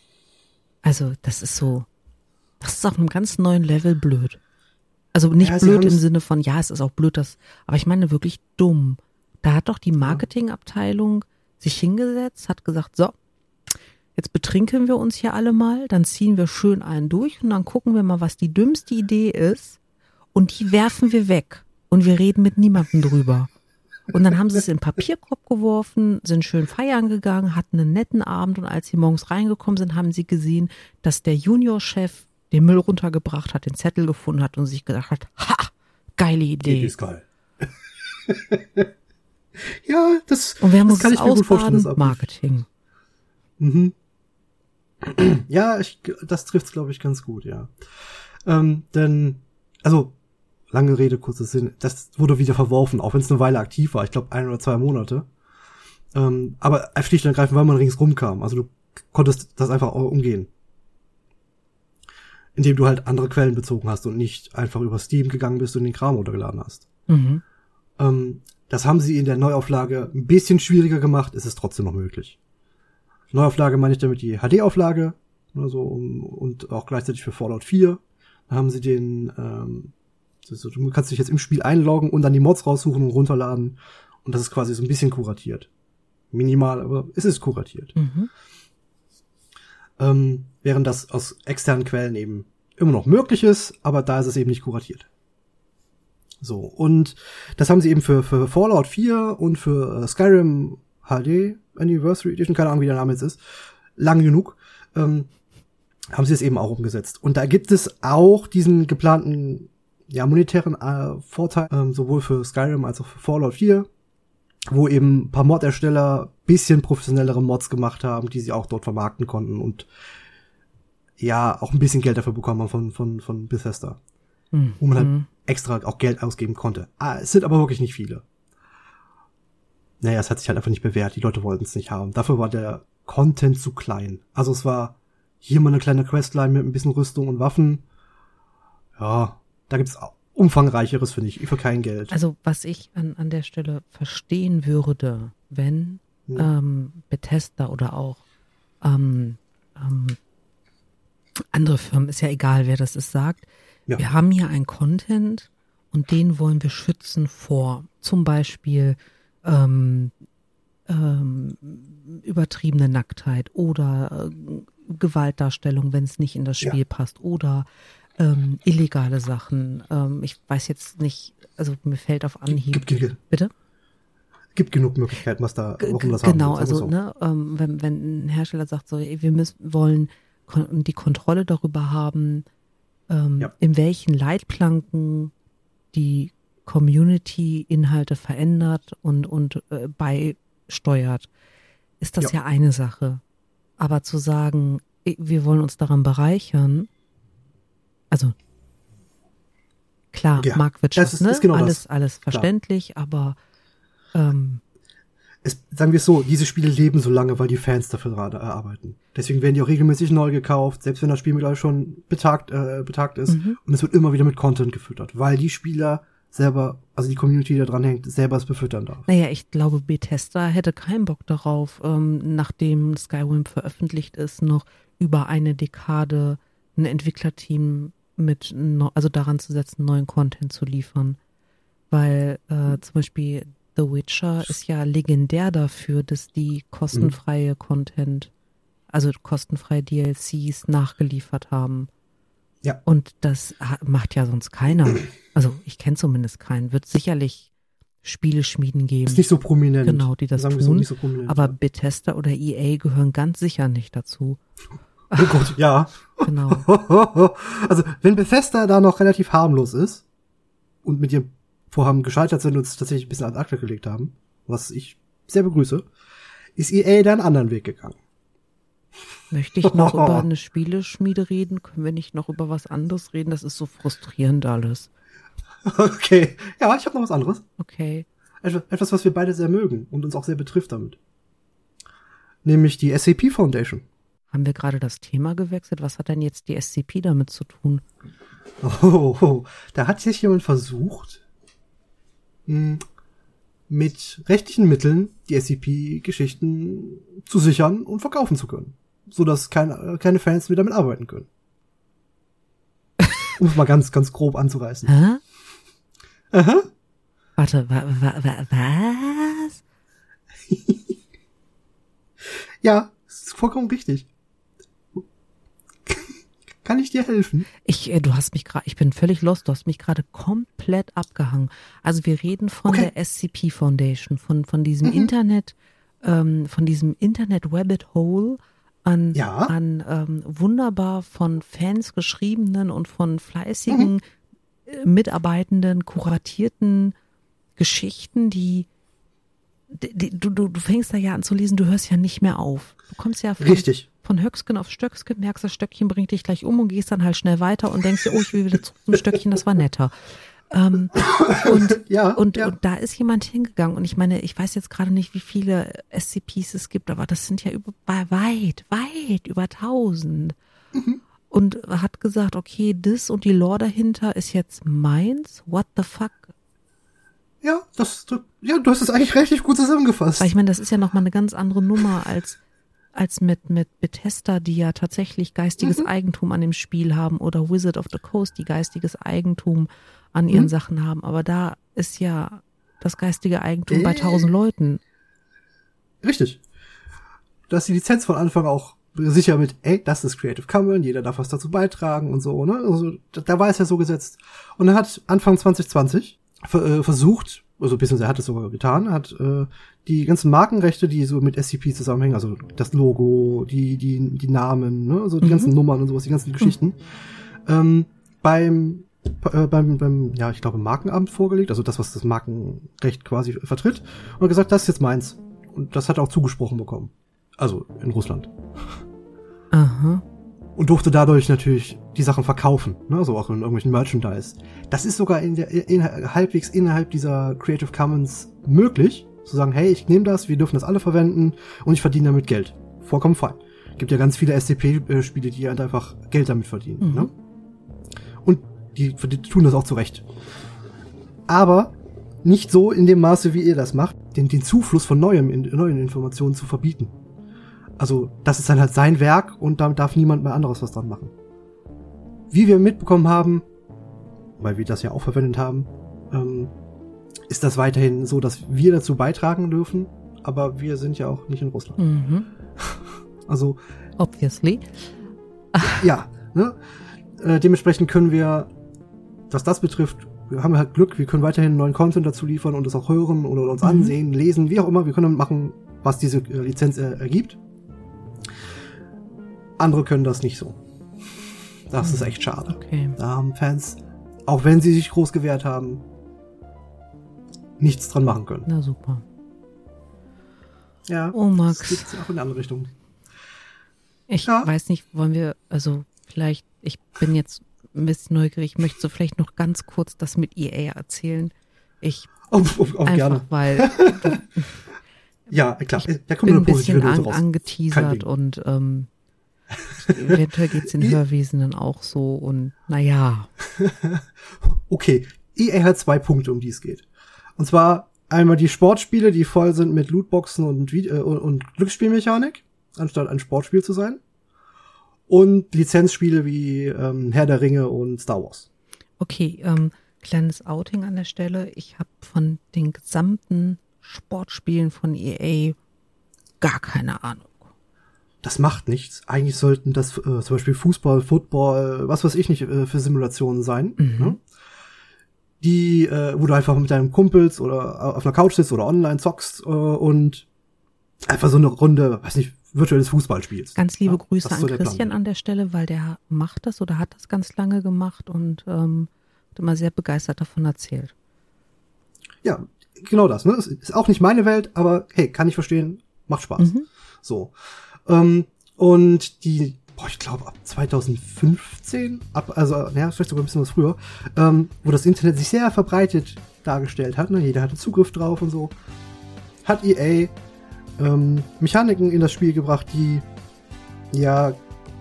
also das ist so, das ist auf einem ganz neuen Level blöd. Also nicht Ja, blöd im Sinne von, ja, es ist auch blöd, das, aber ich meine wirklich dumm. Da hat doch die Marketingabteilung sich hingesetzt, hat gesagt, so, jetzt betrinken wir uns hier alle mal, dann ziehen wir schön einen durch und dann gucken wir mal, was die dümmste Idee ist und die werfen wir weg und wir reden mit niemandem drüber. Und dann haben sie es in den Papierkorb geworfen, sind schön feiern gegangen, hatten einen netten Abend und als sie morgens reingekommen sind, haben sie gesehen, dass der Juniorchef den Müll runtergebracht hat, den Zettel gefunden hat und sich gedacht hat, ha, geile Die Idee. ist geil. ja, das, Und wer das muss kann es ich mir gut vorstellen. Marketing. Mhm. Ja, ich, das trifft's, glaube ich, ganz gut, ja. Ähm, denn, also, lange Rede, kurzer Sinn, das wurde wieder verworfen, auch wenn es eine Weile aktiv war, ich glaube ein oder zwei Monate. Ähm, aber schlicht und ergreifend, weil man ringsrum kam. Also du konntest das einfach umgehen. Indem du halt andere Quellen bezogen hast und nicht einfach über Steam gegangen bist und den Kram runtergeladen hast. Mhm. Ähm, das haben sie in der Neuauflage ein bisschen schwieriger gemacht, es ist trotzdem noch möglich. Neuauflage meine ich damit die HD-Auflage, also um, und auch gleichzeitig für Fallout 4. Da haben sie den, ähm, so, du kannst dich jetzt im Spiel einloggen und dann die Mods raussuchen und runterladen. Und das ist quasi so ein bisschen kuratiert. Minimal, aber es ist kuratiert. Mhm. Ähm, während das aus externen Quellen eben immer noch möglich ist, aber da ist es eben nicht kuratiert. So, und das haben sie eben für, für Fallout 4 und für äh, Skyrim HD Anniversary Edition, keine Ahnung, wie der Name jetzt ist, lang genug, ähm, haben sie es eben auch umgesetzt. Und da gibt es auch diesen geplanten, ja, monetären äh, Vorteil, ähm, sowohl für Skyrim als auch für Fallout 4, wo eben ein paar Mod-Ersteller bisschen professionellere Mods gemacht haben, die sie auch dort vermarkten konnten und ja, auch ein bisschen Geld dafür bekommen haben von, von, von Bethesda. Mhm. Wo man halt mhm. extra auch Geld ausgeben konnte. Ah, es sind aber wirklich nicht viele. Naja, es hat sich halt einfach nicht bewährt. Die Leute wollten es nicht haben. Dafür war der Content zu klein. Also es war hier mal eine kleine Questline mit ein bisschen Rüstung und Waffen. Ja, da gibt's umfangreicheres, finde ich, für kein Geld. Also was ich an, an der Stelle verstehen würde, wenn ja. ähm, Bethesda oder auch ähm, ähm, andere Firmen, ist ja egal, wer das ist, sagt, ja. wir haben hier einen Content und den wollen wir schützen vor zum Beispiel ähm, ähm, übertriebene Nacktheit oder äh, Gewaltdarstellung, wenn es nicht in das Spiel ja. passt oder ähm, illegale Sachen. Ähm, ich weiß jetzt nicht, also mir fällt auf Anhieb. Gibt, gibt, bitte? Gibt genug Möglichkeiten, was da, warum das Genau, haben also so. ne, ähm, wenn, wenn ein Hersteller sagt so, ey, wir müssen wollen die Kontrolle darüber haben, ähm, ja. in welchen Leitplanken die Community Inhalte verändert und, und äh, beisteuert, ist das ja. ja eine Sache. Aber zu sagen, wir wollen uns daran bereichern, also klar, ja, Marktwirtschaft, ist, ne? Ist genau alles, das. alles verständlich, klar. aber ähm, es, sagen wir es so, diese Spiele leben so lange, weil die Fans dafür gerade arbeiten. Deswegen werden die auch regelmäßig neu gekauft, selbst wenn das Spiel mittlerweile schon betagt, äh, betagt ist. Mhm. Und es wird immer wieder mit Content gefüttert, weil die Spieler selber, also die Community, die da dran hängt, selber es befüttern darf. Naja, ich glaube, Bethesda hätte keinen Bock darauf, ähm, nachdem Skyrim veröffentlicht ist, noch über eine Dekade ein Entwicklerteam mit, also daran zu setzen, neuen Content zu liefern. Weil äh, zum Beispiel The Witcher ist ja legendär dafür, dass die kostenfreie Content, also kostenfreie DLCs nachgeliefert haben. Ja. Und das macht ja sonst keiner. Also ich kenne zumindest keinen. Wird sicherlich Spieleschmieden geben. Ist nicht so prominent. Genau, die das Sagen tun. So, so aber ja. Bethesda oder EA gehören ganz sicher nicht dazu. Oh Gott, ja. Genau. also wenn Bethesda da noch relativ harmlos ist und mit ihrem Vorhaben gescheitert sind und es tatsächlich ein bisschen ans Akte gelegt haben, was ich sehr begrüße, ist EA da einen anderen Weg gegangen. Möchte ich noch über eine Spieleschmiede reden? Können wir nicht noch über was anderes reden? Das ist so frustrierend alles. Okay. Ja, ich habe noch was anderes. Okay. Etwas, was wir beide sehr mögen und uns auch sehr betrifft damit. Nämlich die SAP Foundation. Haben wir gerade das Thema gewechselt? Was hat denn jetzt die SCP damit zu tun? Oh, oh, da hat sich jemand versucht, mit rechtlichen Mitteln die SCP-Geschichten zu sichern und verkaufen zu können so dass keine, keine Fans mehr damit arbeiten können. um es mal ganz, ganz grob anzureißen. Hä? Aha. Warte, wa, wa, wa, was? ja, ist vollkommen richtig. Kann ich dir helfen? Ich, äh, du hast mich gerade, ich bin völlig lost, du hast mich gerade komplett abgehangen. Also wir reden von okay. der SCP Foundation, von, von diesem mhm. Internet, ähm, von diesem Internet Rabbit Hole, an, ja. an ähm, wunderbar von Fans geschriebenen und von fleißigen mhm. Äh, Mitarbeitenden kuratierten Geschichten, die, die, die, du, du, du fängst da ja an zu lesen, du hörst ja nicht mehr auf. Du kommst ja von, Richtig. Von Höcksken auf Stöcksken, merkst, das Stöckchen bringt dich gleich um und gehst dann halt schnell weiter und denkst dir, oh, ich will wieder zum Stöckchen, das war netter. Ähm, und, ja, und, ja. und da ist jemand hingegangen und ich meine, ich weiß jetzt gerade nicht, wie viele SCPs es gibt, aber das sind ja über, weit, weit über tausend. Mhm. Und hat gesagt, okay, das und die Lore dahinter ist jetzt meins. What the fuck? Ja, das, ja, du hast es eigentlich relativ gut zusammengefasst. Weil ich meine, das ist ja nochmal eine ganz andere Nummer als als mit, mit Bethesda, die ja tatsächlich geistiges mhm. Eigentum an dem Spiel haben, oder Wizard of the Coast, die geistiges Eigentum an ihren mhm. Sachen haben. Aber da ist ja das geistige Eigentum äh, bei tausend Leuten. Richtig. Da ist die Lizenz von Anfang auch sicher mit, ey, das ist Creative Commons, jeder darf was dazu beitragen und so, ne? Also, da war es ja so gesetzt. Und dann hat Anfang 2020 ver äh, versucht, also beziehungsweise er hat es sogar getan, hat äh, die ganzen Markenrechte, die so mit SCP zusammenhängen, also das Logo, die, die, die Namen, ne, also die Mhm. ganzen Nummern und sowas, die ganzen Geschichten, ähm, beim, äh, beim, beim, ja, ich glaube, Markenamt vorgelegt, also das, was das Markenrecht quasi vertritt, und hat gesagt, das ist jetzt meins. Und das hat er auch zugesprochen bekommen. Also in Russland. Aha. Und durfte dadurch natürlich die Sachen verkaufen, ne? also auch in irgendwelchen Merchandise. Das ist sogar in der, in, halbwegs innerhalb dieser Creative Commons möglich, zu sagen, hey, ich nehme das, wir dürfen das alle verwenden und ich verdiene damit Geld. Vollkommen fein. Gibt ja ganz viele SCP-Spiele, die halt einfach Geld damit verdienen. Mhm. Ne? Und die, die tun das auch zurecht. Aber nicht so in dem Maße, wie ihr das macht, den, den Zufluss von neuem, in, neuen Informationen zu verbieten. Also, das ist dann halt sein Werk und damit darf niemand mehr anderes was dran machen. Wie wir mitbekommen haben, weil wir das ja auch verwendet haben, ähm, ist das weiterhin so, dass wir dazu beitragen dürfen, aber wir sind ja auch nicht in Russland. Mhm. Also, Obviously. ja, ne? Äh, dementsprechend können wir, was das betrifft, wir haben halt Glück, wir können weiterhin neuen Content dazu liefern und es auch hören oder uns Mhm. ansehen, lesen, wie auch immer. Wir können damit machen, was diese äh, Lizenz äh, ergibt. Andere können das nicht so. Das ist echt schade. Okay. Da haben Fans, auch wenn sie sich groß gewehrt haben, nichts dran machen können. Na super. Ja, Oh, Max. das gibt's auch in eine andere Richtung. Ich Ja. weiß nicht, wollen wir, also vielleicht, ich bin jetzt ein bisschen neugierig, möchtest du vielleicht noch ganz kurz das mit EA erzählen? Ich Oh, oh, oh, einfach, gerne. weil Ja, klar. Da ich kommt bin ein bisschen an, raus. Angeteasert und ähm, eventuell geht's in Hörwesen dann auch so und naja. Okay, EA hat zwei Punkte, um die es geht. Und zwar einmal die Sportspiele, die voll sind mit Lootboxen und, äh, und Glücksspielmechanik, anstatt ein Sportspiel zu sein. Und Lizenzspiele wie ähm, Herr der Ringe und Star Wars. Okay, ähm, kleines Outing an der Stelle. Ich habe von den gesamten Sportspielen von EA gar keine Ahnung. Das macht nichts. Eigentlich sollten das äh, zum Beispiel Fußball, Football, was weiß ich nicht, äh, für Simulationen sein. Ne? Die, äh, wo du einfach mit deinen Kumpels oder auf einer Couch sitzt oder online zockst äh, und einfach so eine Runde, weiß nicht, virtuelles Fußball spielst. Ganz liebe Ja, Grüße das ist an so der Plan. Christian an der Stelle, weil der macht das oder hat das ganz lange gemacht und ähm, hat immer sehr begeistert davon erzählt. Ja, genau das. Ne? Das ist auch nicht meine Welt, aber hey, kann ich verstehen, macht Spaß. Mhm. So. Ähm, und die, boah, ich glaube ab 2015, ab, also ja, vielleicht sogar ein bisschen was früher, ähm, wo das Internet sich sehr verbreitet dargestellt hat, ne? jeder hatte Zugriff drauf und so, hat EA ähm, Mechaniken in das Spiel gebracht, die ja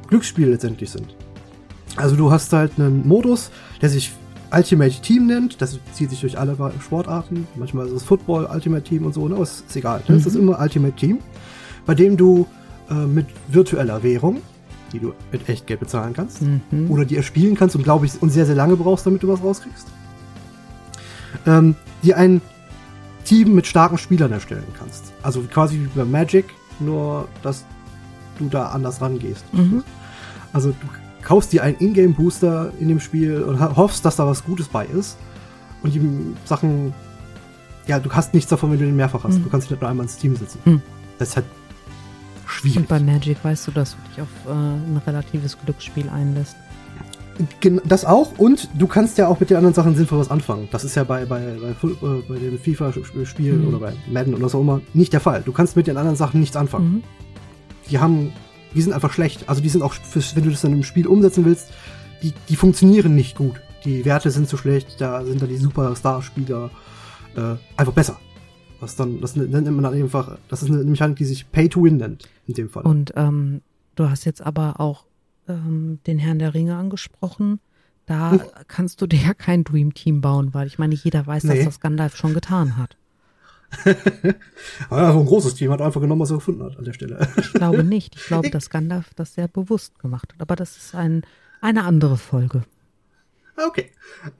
Glücksspiele letztendlich sind. Also du hast halt einen Modus, der sich Ultimate Team nennt. Das zieht sich durch alle Sportarten. Manchmal ist es Football, Ultimate Team und so, ne? aber es ist egal. Ne? Es ist immer Ultimate Team, bei dem du äh, mit virtueller Währung, die du mit echt Geld bezahlen kannst, Mhm. oder die erspielen kannst und glaube ich und sehr, sehr lange brauchst, damit du was rauskriegst, ähm, die ein Team mit starken Spielern erstellen kannst. Also quasi wie bei Magic, nur dass du da anders rangehst. Mhm. Also du kaufst dir einen Ingame-Booster in dem Spiel und ho- hoffst, dass da was Gutes bei ist. Und die Sachen, ja, du hast nichts davon, wenn du den mehrfach hast. Mhm. Du kannst nicht nur einmal ins Team sitzen. Mhm. Das ist halt schwierig. Und bei Magic weißt du, dass du dich auf äh, ein relatives Glücksspiel einlässt. Das auch und du kannst ja auch mit den anderen Sachen sinnvoll was anfangen. Das ist ja bei, bei, bei, äh, bei den FIFA-Spielen Mhm. oder bei Madden oder so immer nicht der Fall. Du kannst mit den anderen Sachen nichts anfangen. Mhm. Die haben, die sind einfach schlecht. Also die sind auch, wenn du das dann im Spiel umsetzen willst, die, die funktionieren nicht gut. Die Werte sind zu schlecht, da sind dann die Superstar-Spieler äh, einfach besser. Was dann, das nennt man dann einfach, das ist eine Mechanik, die sich Pay to Win nennt, in dem Fall. Und ähm, du hast jetzt aber auch ähm, den Herrn der Ringe angesprochen. Da Hm. kannst du dir ja kein Dream Team bauen, weil ich meine, jeder weiß, Nee. dass das Gandalf schon getan hat. Aber ja, so ein großes Team hat einfach genommen, was er gefunden hat an der Stelle. Ich glaube nicht. Ich glaube, dass Gandalf das sehr bewusst gemacht hat. Aber das ist ein, eine andere Folge. Okay.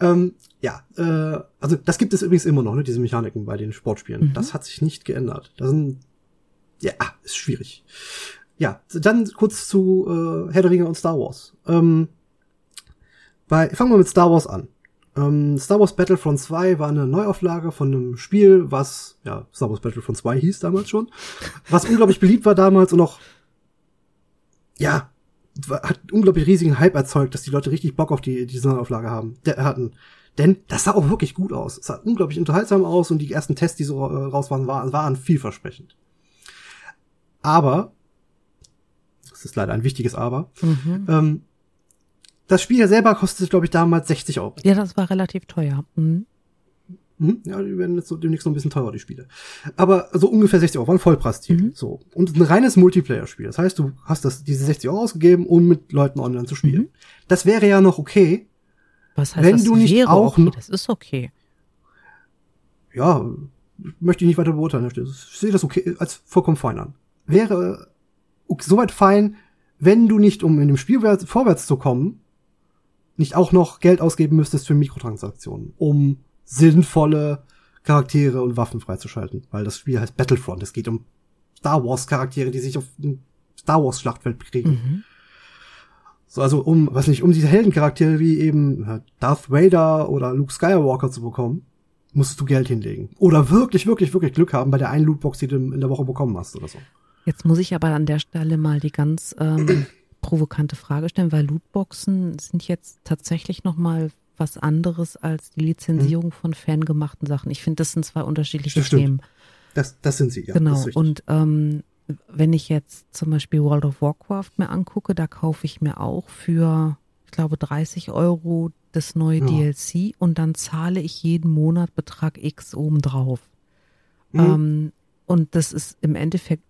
Ähm, ja, äh, also das gibt es übrigens immer noch, ne, diese Mechaniken bei den Sportspielen. Mhm. Das hat sich nicht geändert. Das sind, ja, ist schwierig. Ja, dann kurz zu äh, Herr der Ringe und Star Wars. Ähm, bei, fangen wir mit Star Wars an. Ähm, Star Wars Battlefront 2 war eine Neuauflage von einem Spiel, was, ja, Star Wars Battlefront 2 hieß damals schon, was unglaublich beliebt war damals und auch, ja, hat unglaublich riesigen Hype erzeugt, dass die Leute richtig Bock auf die, diese Neuauflage haben, der, hatten. Denn das sah auch wirklich gut aus. Es sah unglaublich unterhaltsam aus und die ersten Tests, die so äh, raus waren, waren, waren vielversprechend. Aber, das ist leider ein wichtiges Aber, Mhm. ähm, das Spiel selber kostete, glaube ich, damals 60 Euro. Ja, das war relativ teuer. Mhm. Hm? Ja, die werden jetzt so demnächst noch ein bisschen teurer, die Spiele. Aber so ungefähr 60 Euro, war ein Vollpreistitel. Mhm. So. Und ein reines Multiplayer-Spiel. Das heißt, du hast das, diese 60 Euro ausgegeben, um mit Leuten online zu spielen. Mhm. Das wäre ja noch okay. Was heißt Wenn das du nicht wäre auch okay? Das ist okay. Ja, möchte ich nicht weiter beurteilen. Ich sehe das okay als vollkommen fein an. Wäre soweit fein, wenn du nicht, um in dem Spiel wär- vorwärts zu kommen, nicht auch noch Geld ausgeben müsstest für Mikrotransaktionen, um sinnvolle Charaktere und Waffen freizuschalten. Weil das Spiel heißt Battlefront. Es geht um Star Wars Charaktere, die sich auf ein Star Wars Schlachtfeld bekriegen. Mhm. So, also um, was nicht, um diese Heldencharaktere wie eben äh, Darth Vader oder Luke Skywalker zu bekommen, musstest du Geld hinlegen. Oder wirklich, wirklich, wirklich Glück haben bei der einen Lootbox, die du in der Woche bekommen hast oder so. Jetzt muss ich aber an der Stelle mal die ganz ähm, provokante Frage stellen, weil Lootboxen sind jetzt tatsächlich noch mal was anderes als die Lizenzierung von fangemachten Sachen. Ich finde, das sind zwei unterschiedliche stimmt. Themen. Das, das sind sie, ja. genau. Und ähm, wenn ich jetzt zum Beispiel World of Warcraft mir angucke, da kaufe ich mir auch für, ich glaube, 30 Euro das neue Ja. DLC und dann zahle ich jeden Monat Betrag X obendrauf. Mhm. Ähm, und das ist im Endeffekt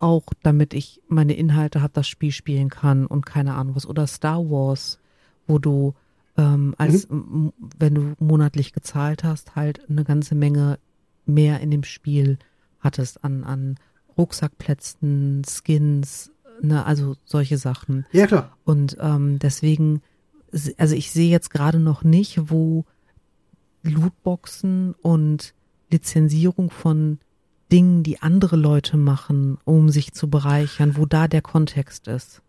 auch, damit ich meine Inhalte habe, das Spiel spielen kann und keine Ahnung was. Oder Star Wars, wo du ähm, als m- wenn du monatlich gezahlt hast, halt eine ganze Menge mehr in dem Spiel hattest an, an Rucksackplätzen, Skins, ne, also solche Sachen. ja, klar. Und ähm, deswegen, also ich sehe jetzt gerade noch nicht, wo Lootboxen und Lizenzierung von Dingen, die andere Leute machen, um sich zu bereichern, wo da der Kontext ist.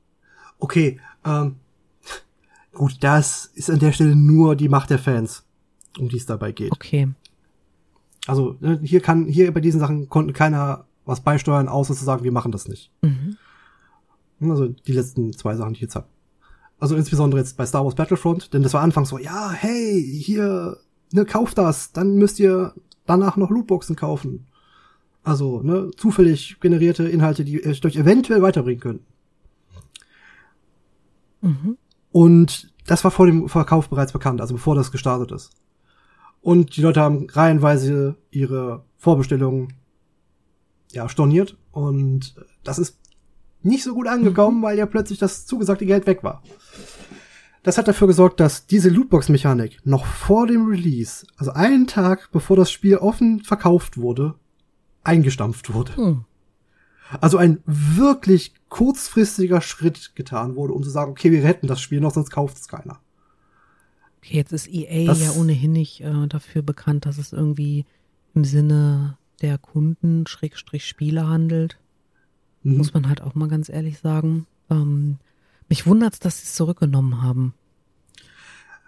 Okay, ähm, gut, das ist an der Stelle nur die Macht der Fans, um die es dabei geht. Okay. Also ne, hier kann, hier bei diesen Sachen konnte keiner was beisteuern, außer zu sagen, wir machen das nicht. Mhm. Also die letzten zwei Sachen, die ich jetzt hab. Also insbesondere jetzt bei Star Wars Battlefront, denn das war anfangs so, ja, hey, hier, ne, kauft das, dann müsst ihr danach noch Lootboxen kaufen. Also, ne, zufällig generierte Inhalte, die euch euch eventuell weiterbringen können. Mhm. Und das war vor dem Verkauf bereits bekannt, also bevor das gestartet ist. Und die Leute haben reihenweise ihre Vorbestellungen ja storniert und das ist nicht so gut angekommen, weil ja plötzlich das zugesagte Geld weg war. Das hat dafür gesorgt, dass diese Lootbox-Mechanik noch vor dem Release, also einen Tag bevor das Spiel offen verkauft wurde, eingestampft wurde. Hm. Also ein wirklich kurzfristiger Schritt getan wurde, um zu sagen, okay, wir retten das Spiel noch, sonst kauft es keiner. Okay, jetzt ist EA Das- ja ohnehin nicht äh, dafür bekannt, dass es irgendwie im Sinne der Kunden, Schrägstrich Spieler handelt. Mhm. Muss man halt auch mal ganz ehrlich sagen. Ähm, mich wundert's, dass sie es zurückgenommen haben.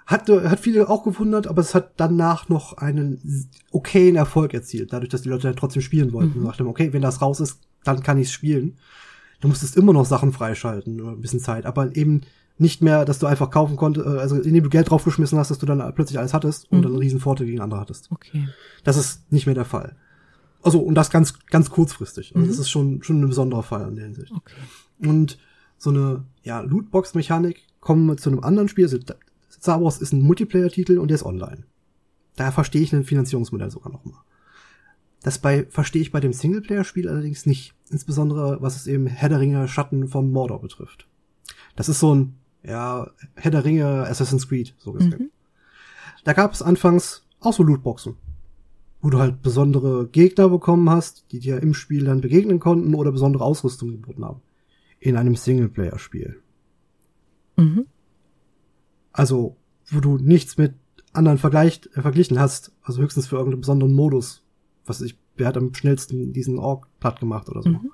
Hat, äh, hat viele auch gewundert, aber es hat danach noch einen okayen Erfolg erzielt, dadurch, dass die Leute dann trotzdem spielen wollten. Mhm. Und haben, okay, wenn das raus ist, dann kann ich spielen. Du musstest immer noch Sachen freischalten, über ein bisschen Zeit, aber eben nicht mehr, dass du einfach kaufen konntest, äh, also indem du Geld draufgeschmissen hast, dass du dann plötzlich alles hattest und Mhm. dann einen riesen Vorteil gegen andere hattest. Okay. Das ist nicht mehr der Fall. Also, und das ganz, ganz kurzfristig. Also, Mhm. das ist schon, schon ein besonderer Fall in der Hinsicht. Okay. Und so eine, ja, Lootbox-Mechanik kommen wir zu einem anderen Spiel. Also, Star Wars ist ein Multiplayer-Titel und der ist online. Da verstehe ich ein Finanzierungsmodell sogar noch mal. Das bei, verstehe ich bei dem Singleplayer-Spiel allerdings nicht. Insbesondere, was es eben Herr der Ringe Schatten von Mordor betrifft. Das ist so ein, ja, Herr der Ringe Assassin's Creed, so gesagt. Mhm. Da gab es anfangs auch so Lootboxen, wo du halt besondere Gegner bekommen hast, die dir im Spiel dann begegnen konnten oder besondere Ausrüstung geboten haben. In einem Singleplayer-Spiel. Mhm. Also, wo du nichts mit anderen vergleicht, äh, verglichen hast, also höchstens für irgendeinen besonderen Modus. Was ich, wer hat am schnellsten diesen Ork platt gemacht oder so. Mhm.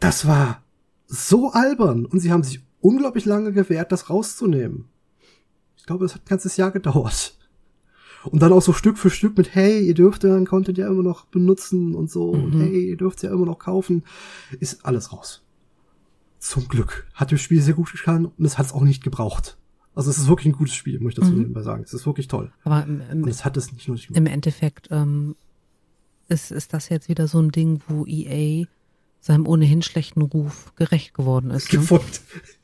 Das war so albern und sie haben sich unglaublich lange gewehrt, das rauszunehmen. Ich glaube, das hat ein ganzes Jahr gedauert. Und dann auch so Stück für Stück mit, hey, ihr dürft euren Content ja immer noch benutzen und so, mhm. und hey, ihr dürft ja immer noch kaufen, ist alles raus. Zum Glück. Hat das Spiel sehr gut getan und es hat es auch nicht gebraucht. Also es ist wirklich ein gutes Spiel, muss ich dazu mhm. sagen. Es ist wirklich toll. Aber im, im, und es hat es nicht nur Im Endeffekt ähm, ist, ist das jetzt wieder so ein Ding, wo EA seinem ohnehin schlechten Ruf gerecht geworden ist. Ne?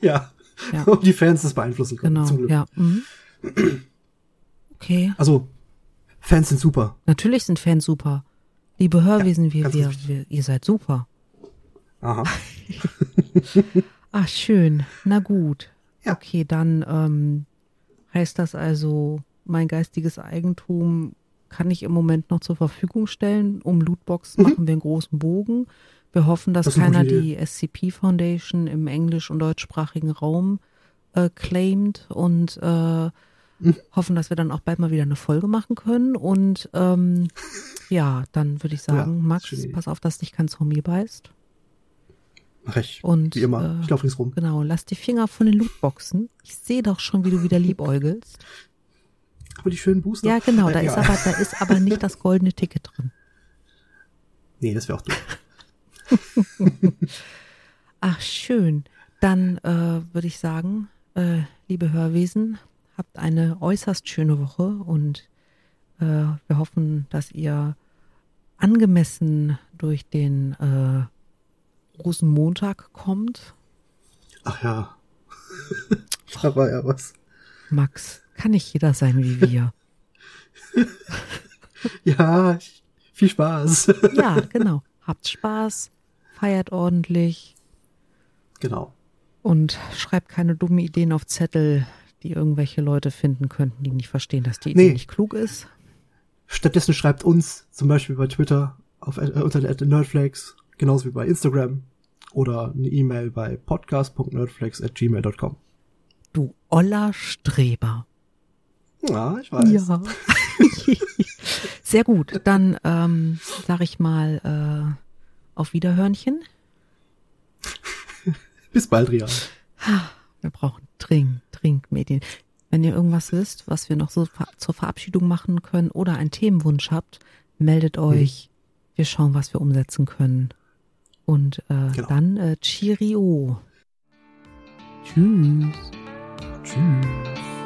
Ja. ja. Und die Fans das beeinflussen können. Genau, zum Glück. ja. Mhm. Okay. Also, Fans sind super. Natürlich sind Fans super. Liebe Hörwesen, ja, wir, wir, wir, ihr seid super. Aha. Ach, schön. Na gut. Ja. Okay, dann ähm, heißt das also, mein geistiges Eigentum kann ich im Moment noch zur Verfügung stellen. Um Lootbox mhm. machen wir einen großen Bogen. Wir hoffen, dass das keiner die SCP Foundation im englisch- und deutschsprachigen Raum äh, claimt und äh, Mhm. Hoffen, dass wir dann auch bald mal wieder eine Folge machen können. Und ähm, ja, dann würde ich sagen, ja, Max, pass auf, dass dich kein Zombie beißt. Mach ich. Und, wie immer. Äh, ich laufe links rum. Genau, lass die Finger von den Lootboxen. Ich sehe doch schon, wie du wieder liebäugelst. Aber die schönen Booster. Ja, genau, da, ja. Ist aber, da ist aber nicht das goldene Ticket drin. Nee, das wäre auch doof. Ach, schön. Dann äh, würde ich sagen, äh, liebe Hörwesen, Habt eine äußerst schöne Woche und äh, wir hoffen, dass ihr angemessen durch den äh, Rosenmontag kommt. Ach ja. da war ja was. Max, kann nicht jeder sein wie wir. ja, viel Spaß. ja, genau. Habt Spaß, feiert ordentlich. Genau. Und schreibt keine dummen Ideen auf Zettel, die irgendwelche Leute finden könnten, die nicht verstehen, dass die Idee nee. nicht klug ist. Stattdessen schreibt uns zum Beispiel bei Twitter auf, äh, unter der Nerdflex, genauso wie bei Instagram oder eine E-Mail bei podcast.nerdflex@gmail.com. Du oller Streber. Ja, ich weiß. Ja. Sehr gut. Dann ähm, sag ich mal äh, auf Wiederhörnchen. Bis bald, Ria. Wir brauchen dringend Trinkmedien. Wenn ihr irgendwas wisst, was wir noch so zur Verabschiedung machen können oder einen Themenwunsch habt, meldet mhm. euch. Mhm. Wir schauen, was wir umsetzen können. Und äh, genau. dann äh, Cheerio. Tschüss. Tschüss.